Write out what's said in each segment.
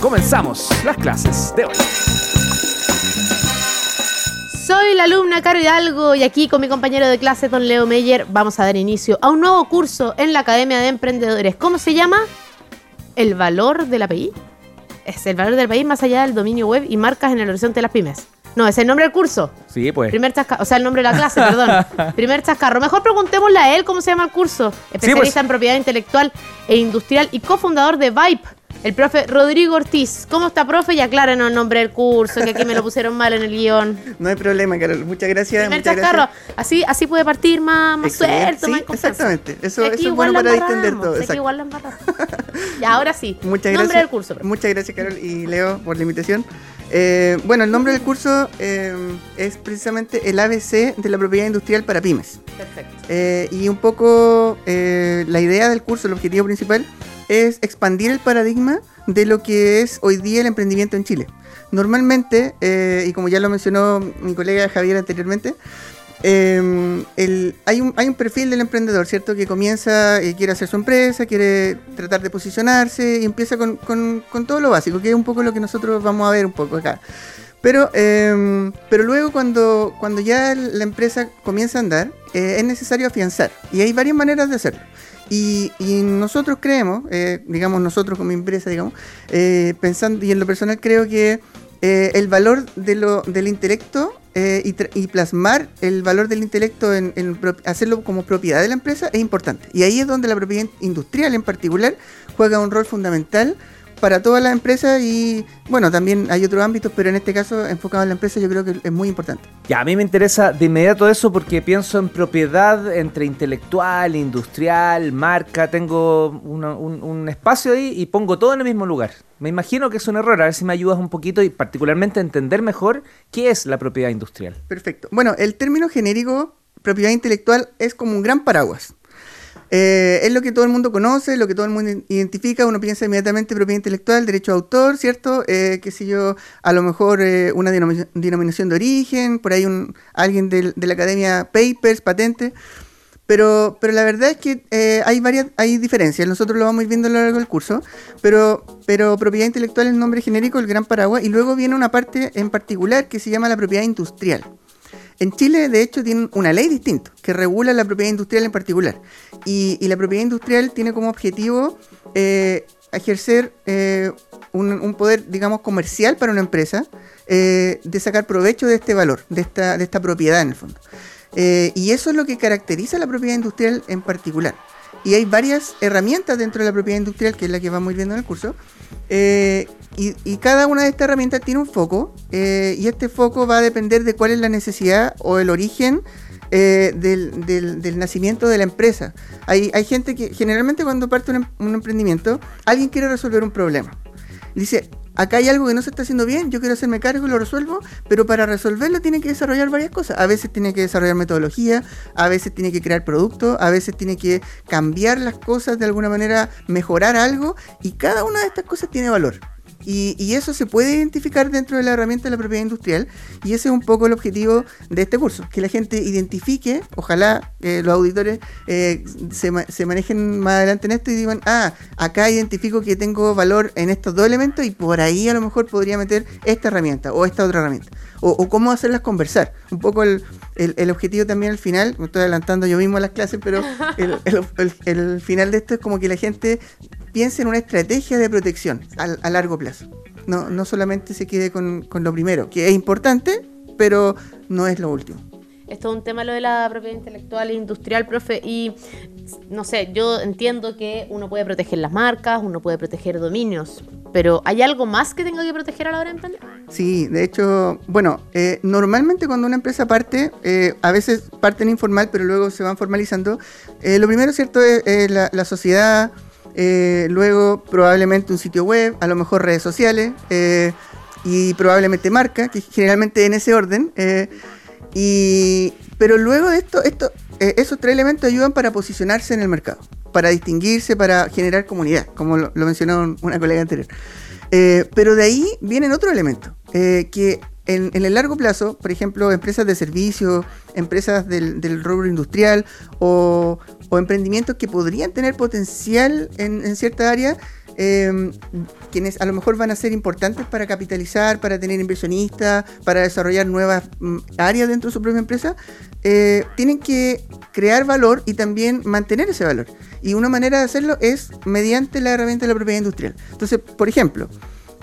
comenzamos las clases de hoy. Soy la alumna Caro Hidalgo y aquí con mi compañero de clase, don Leo Meyer, vamos a dar inicio a un nuevo curso en la Academia de Emprendedores. ¿Cómo se llama? El valor del API. Es el valor del país más allá del dominio web y marcas en el horizonte de las pymes. No, es el nombre del curso. Sí, pues. Primer chascarro, o sea, el nombre de la clase, perdón. Primer chascarro. Mejor preguntémosle a él cómo se llama el curso. Especialista pues. en propiedad intelectual e industrial y cofundador de Vibe. El profe Rodrigo Ortiz. ¿Cómo está, profe? Y aclárenos el nombre del curso, que aquí me lo pusieron mal en el guion. No hay problema, Carol. Muchas gracias. Muchas gracias. Así, así puede partir más, más suelto, Sí, más exactamente. Eso, eso es bueno para distender todo. exacto. igual y ahora sí. Muchas nombre gracias. del curso. profe. Muchas gracias, Carol y Leo, por la invitación. Eh, bueno, el nombre del curso eh, es precisamente el ABC de la propiedad industrial para pymes. Perfecto. Eh, y un poco la idea del curso, el objetivo principal, es expandir el paradigma de lo que es hoy día el emprendimiento en Chile. Normalmente, eh, y como ya lo mencionó mi colega Javier anteriormente, eh, hay, un, perfil del emprendedor, ¿cierto? Que comienza, eh, quiere hacer su empresa, quiere tratar de posicionarse y empieza con, todo lo básico, que es un poco lo que nosotros vamos a ver un poco acá. Pero, pero luego cuando, cuando ya la empresa comienza a andar, eh, es necesario afianzar. Y hay varias maneras de hacerlo. Y, y nosotros creemos, eh, digamos nosotros como empresa, digamos, eh, pensando, y en lo personal creo que eh, el valor de lo, del intelecto eh, y, y plasmar el valor del intelecto en, en hacerlo como propiedad de la empresa es importante. Y ahí es donde la propiedad industrial en particular juega un rol fundamental para todas las empresas y bueno, también hay otros ámbitos, pero en este caso enfocado en la empresa yo creo que es muy importante. Ya, a mí me interesa de inmediato eso porque pienso en propiedad entre intelectual, industrial, marca. Tengo una- un, un espacio ahí y pongo todo en el mismo lugar. Me imagino que es un error. A ver si me ayudas un poquito y particularmente a entender mejor qué es la propiedad industrial. Perfecto. Bueno, el término genérico propiedad intelectual es como un gran paraguas. Eh, es lo que todo el mundo conoce, lo que todo el mundo identifica. Uno piensa inmediatamente propiedad intelectual, derecho de autor, ¿cierto? Eh, qué sé yo, a lo mejor eh, una denomi- denominación de origen, por ahí un, alguien del- de la academia, papers, patente. Pero, pero la verdad es que eh, hay varias hay diferencias. Nosotros lo vamos viendo a lo largo del curso. Pero, pero propiedad intelectual es el nombre genérico, el gran paraguas. Y luego viene una parte en particular que se llama la propiedad industrial. En Chile, de hecho, tienen una ley distinta que regula la propiedad industrial en particular. Y, la propiedad industrial tiene como objetivo eh, ejercer eh, un, poder, digamos, comercial para una empresa eh, de sacar provecho de este valor, de esta, propiedad en el fondo. Y eso es lo que caracteriza la propiedad industrial en particular. Y hay varias herramientas dentro de la propiedad industrial, que es la que vamos a ir viendo en el curso. eh, y, cada una de estas herramientas tiene un foco, eh, y este foco va a depender de cuál es la necesidad o el origen eh, del, nacimiento de la empresa. Hay, hay gente que generalmente cuando parte un, em- un emprendimiento, alguien quiere resolver un problema. Dice, acá hay algo que no se está haciendo bien, yo quiero hacerme cargo y lo resuelvo, pero para resolverlo tiene que desarrollar varias cosas. A veces tiene que desarrollar metodología, a veces tiene que crear productos, a veces tiene que cambiar las cosas de alguna manera, mejorar algo, y cada una de estas cosas tiene valor. Y, eso se puede identificar dentro de la herramienta de la propiedad industrial y ese es un poco el objetivo de este curso, que la gente identifique, ojalá eh, los auditores eh, se, se manejen más adelante en esto y digan, ah, acá identifico que tengo valor en estos dos elementos y por ahí a lo mejor podría meter esta herramienta o esta otra herramienta. O cómo hacerlas conversar. Un poco el, el- el objetivo también al final, me estoy adelantando yo mismo a las clases, pero el, el- el- el final de esto es como que la gente piense en una estrategia de protección al- a, largo plazo. No, no solamente se quede con, con lo primero, que es importante, pero no es lo último. Esto es un tema lo de la propiedad intelectual e industrial, profe, y no sé, yo entiendo que uno puede proteger las marcas, uno puede proteger dominios, pero ¿hay algo más que tenga que proteger a la hora de emprender? Sí, de hecho, bueno, eh, normalmente cuando una empresa parte, eh, a veces parten informal, pero luego se van formalizando. eh, lo primero, ¿cierto?, es la, sociedad, eh, luego probablemente un sitio web, a lo mejor redes sociales, y probablemente marca, que generalmente en ese orden. y, pero luego de esto, esto esos tres elementos ayudan para posicionarse en el mercado, para distinguirse, para generar comunidad, como lo, lo mencionó un- una colega anterior. Eh, pero de ahí vienen otros elementos, eh, que en, el largo plazo, por ejemplo, empresas de servicio, empresas del, del rubro industrial o, o emprendimientos que podrían tener potencial en, en cierta área, eh, quienes a lo mejor van a ser importantes para capitalizar, para tener inversionistas, para desarrollar nuevas mm, áreas dentro de su propia empresa, eh, tienen que crear valor y también mantener ese valor. Y una manera de hacerlo es mediante la herramienta de la propiedad industrial. Entonces, por ejemplo,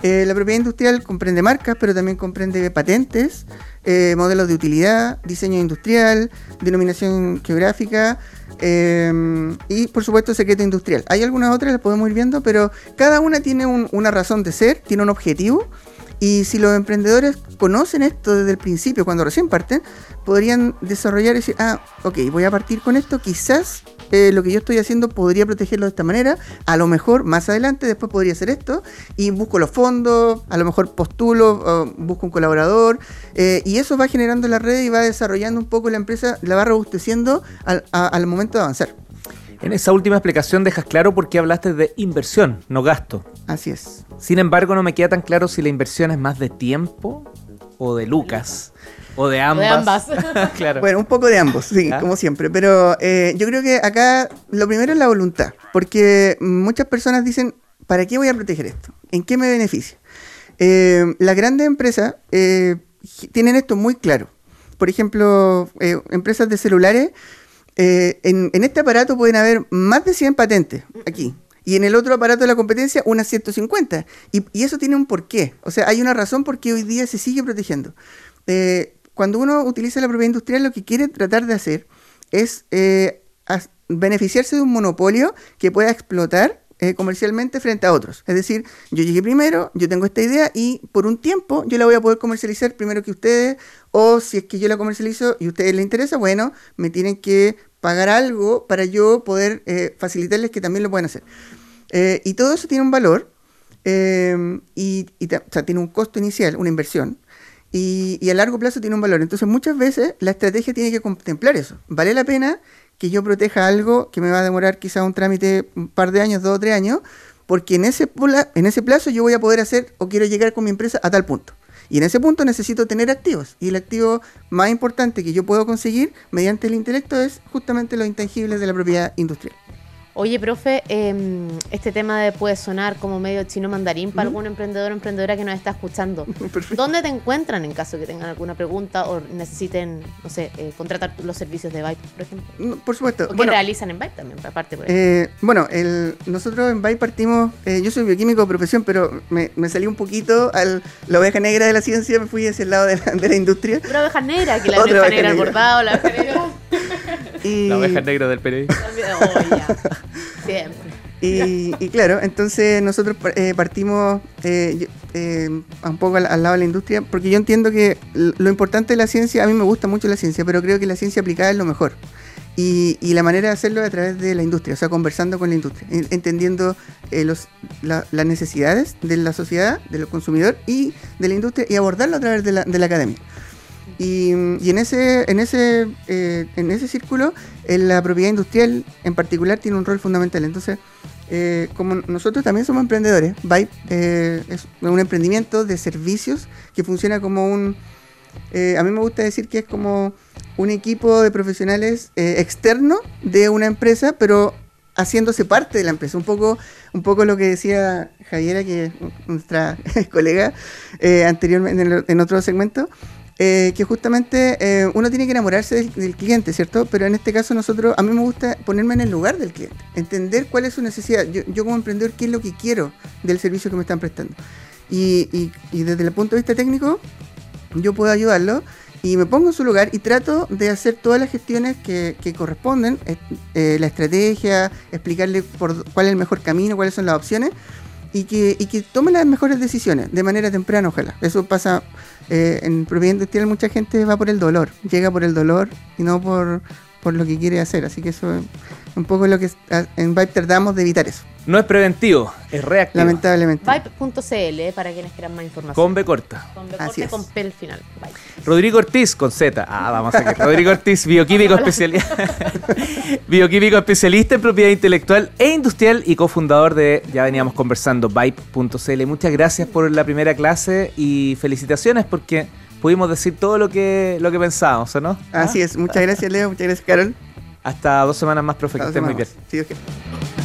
eh, la propiedad industrial comprende marcas, pero también comprende patentes, eh, modelos de utilidad, diseño industrial, denominación geográfica eh, y, por supuesto, secreto industrial. Hay algunas otras, las podemos ir viendo, pero cada una tiene un- una razón de ser, tiene un objetivo. Y si los emprendedores conocen esto desde el principio, cuando recién parten, podrían desarrollar y decir, ah, ok, voy a partir con esto, quizás eh, lo que yo estoy haciendo podría protegerlo de esta manera, a lo mejor más adelante después podría hacer esto, y busco los fondos, a lo mejor postulo, busco un colaborador, eh, y eso va generando la red y va desarrollando un poco la empresa, la va robusteciendo al, a- al momento de avanzar. En esa última explicación dejas claro por qué hablaste de inversión, no gasto. Así es. Sin embargo, no me queda tan claro si la inversión es más de tiempo o de lucas o de ambas. ambas. claro. Bueno, un poco de ambos, sí, ¿Ya? como siempre. Pero eh, yo creo que acá lo primero es la voluntad. Porque muchas personas dicen, ¿para qué voy a proteger esto? ¿En qué me beneficia? Eh, las grandes empresas eh, tienen esto muy claro. Por ejemplo, eh, empresas de celulares, eh, en, en este aparato pueden haber más de 100 patentes aquí. Y en el otro aparato de la competencia, unas 150. Y, y eso tiene un porqué. O sea, hay una razón por qué hoy día se sigue protegiendo. Eh, cuando uno utiliza la propiedad industrial, lo que quiere tratar de hacer es eh, beneficiarse de un monopolio que pueda explotar eh, comercialmente frente a otros. Es decir, yo llegué primero, yo tengo esta idea y por un tiempo yo la voy a poder comercializar primero que ustedes, o si es que yo la comercializo y a ustedes les interesa, bueno, me tienen que pagar algo para yo poder eh, facilitarles que también lo puedan hacer. Eh, y todo eso tiene un valor eh, y, tiene un costo inicial, una inversión, y, y a largo plazo tiene un valor. Entonces muchas veces la estrategia tiene que contemplar eso. ¿Vale la pena que yo proteja algo que me va a demorar quizá un trámite un par de años, dos o tres años? Porque en ese, en ese plazo yo voy a poder hacer o quiero llegar con mi empresa a tal punto. Y en ese punto necesito tener activos. Y el activo más importante que yo puedo conseguir mediante el intelecto es justamente los intangibles de la propiedad industrial. Oye, profe, em, este tema de puede sonar como medio chino mandarín para algún emprendedor o emprendedora que nos está escuchando. Perfecto. ¿Dónde te encuentran en caso que tengan alguna pregunta o necesiten, no sé, eh, contratar los servicios de Vibe, por ejemplo? No, Por supuesto. ¿O qué Bueno, realizan en Vibe también, aparte? Por? Eh, bueno, el- nosotros en BAI partimos, eh, yo soy bioquímico de profesión, pero me, me salí un poquito a la oveja negra de la ciencia, me fui hacia el lado de la, de la industria. Una oveja negra, que la oveja oveja negra al negra. bordado, la oveja negra. Y, La oveja negra del periodismo. Oh. Siempre. y, y claro, entonces nosotros eh, partimos eh, eh, un poco al, al lado de la industria, porque yo entiendo que lo importante de la ciencia, a mí me gusta mucho la ciencia, pero creo que la ciencia aplicada es lo mejor. Y, y la manera de hacerlo es a través de la industria, o sea, conversando con la industria, en- entendiendo eh, los, la- las necesidades de la sociedad, del consumidor y de la industria, y abordarlo a través de la, de la academia. Y, en ese, en ese, eh, en ese círculo, eh, la propiedad industrial en particular tiene un rol fundamental. Entonces, eh, como nosotros también somos emprendedores, Vibe eh, es un emprendimiento de servicios que funciona como un, eh, a mí me gusta decir que es como un equipo de profesionales eh, externo de una empresa, pero haciéndose parte de la empresa. Un poco, un poco lo que decía Javiera, que es nuestra colega eh, anteriormente en, el- en otro segmento, eh, que justamente eh, uno tiene que enamorarse del, cliente, ¿cierto? Pero en este caso nosotros, a mí me gusta ponerme en el lugar del cliente, entender cuál es su necesidad. Yo, yo como emprendedor, ¿qué es lo que quiero del servicio que me están prestando? Y, y- y desde el punto de vista técnico, yo puedo ayudarlo y me pongo en su lugar y trato de hacer todas las gestiones que, que corresponden, eh, eh, la estrategia, explicarle por cuál es el mejor camino, cuáles son las opciones y que, y que tome las mejores decisiones de manera temprana, ojalá. Eso pasa eh, en propiedad industrial, mucha gente va por el dolor, llega por el dolor y no por, por lo que quiere hacer. Así que eso es un poco lo que ah, en Vibe tratamos de evitar eso, No es preventivo, es reactivo. lamentablemente. Vibe.cl eh, para quienes quieran más información. Con B corta. Con B Así corte, es. con P al final. Vibe. Rodrigo Ortiz con Z. Ah, vamos a ver. Rodrigo Ortiz, bioquímico especialista. bioquímico especialista en propiedad intelectual e industrial y cofundador de, ya veníamos conversando, Vibe.cl. Muchas gracias por la primera clase y felicitaciones porque pudimos decir todo lo que, lo que pensábamos, ¿o no? Así es, muchas gracias Leo, muchas gracias Carol. Hasta dos semanas más, profe, que Nos estén muy vemos. bien. Sí, ok.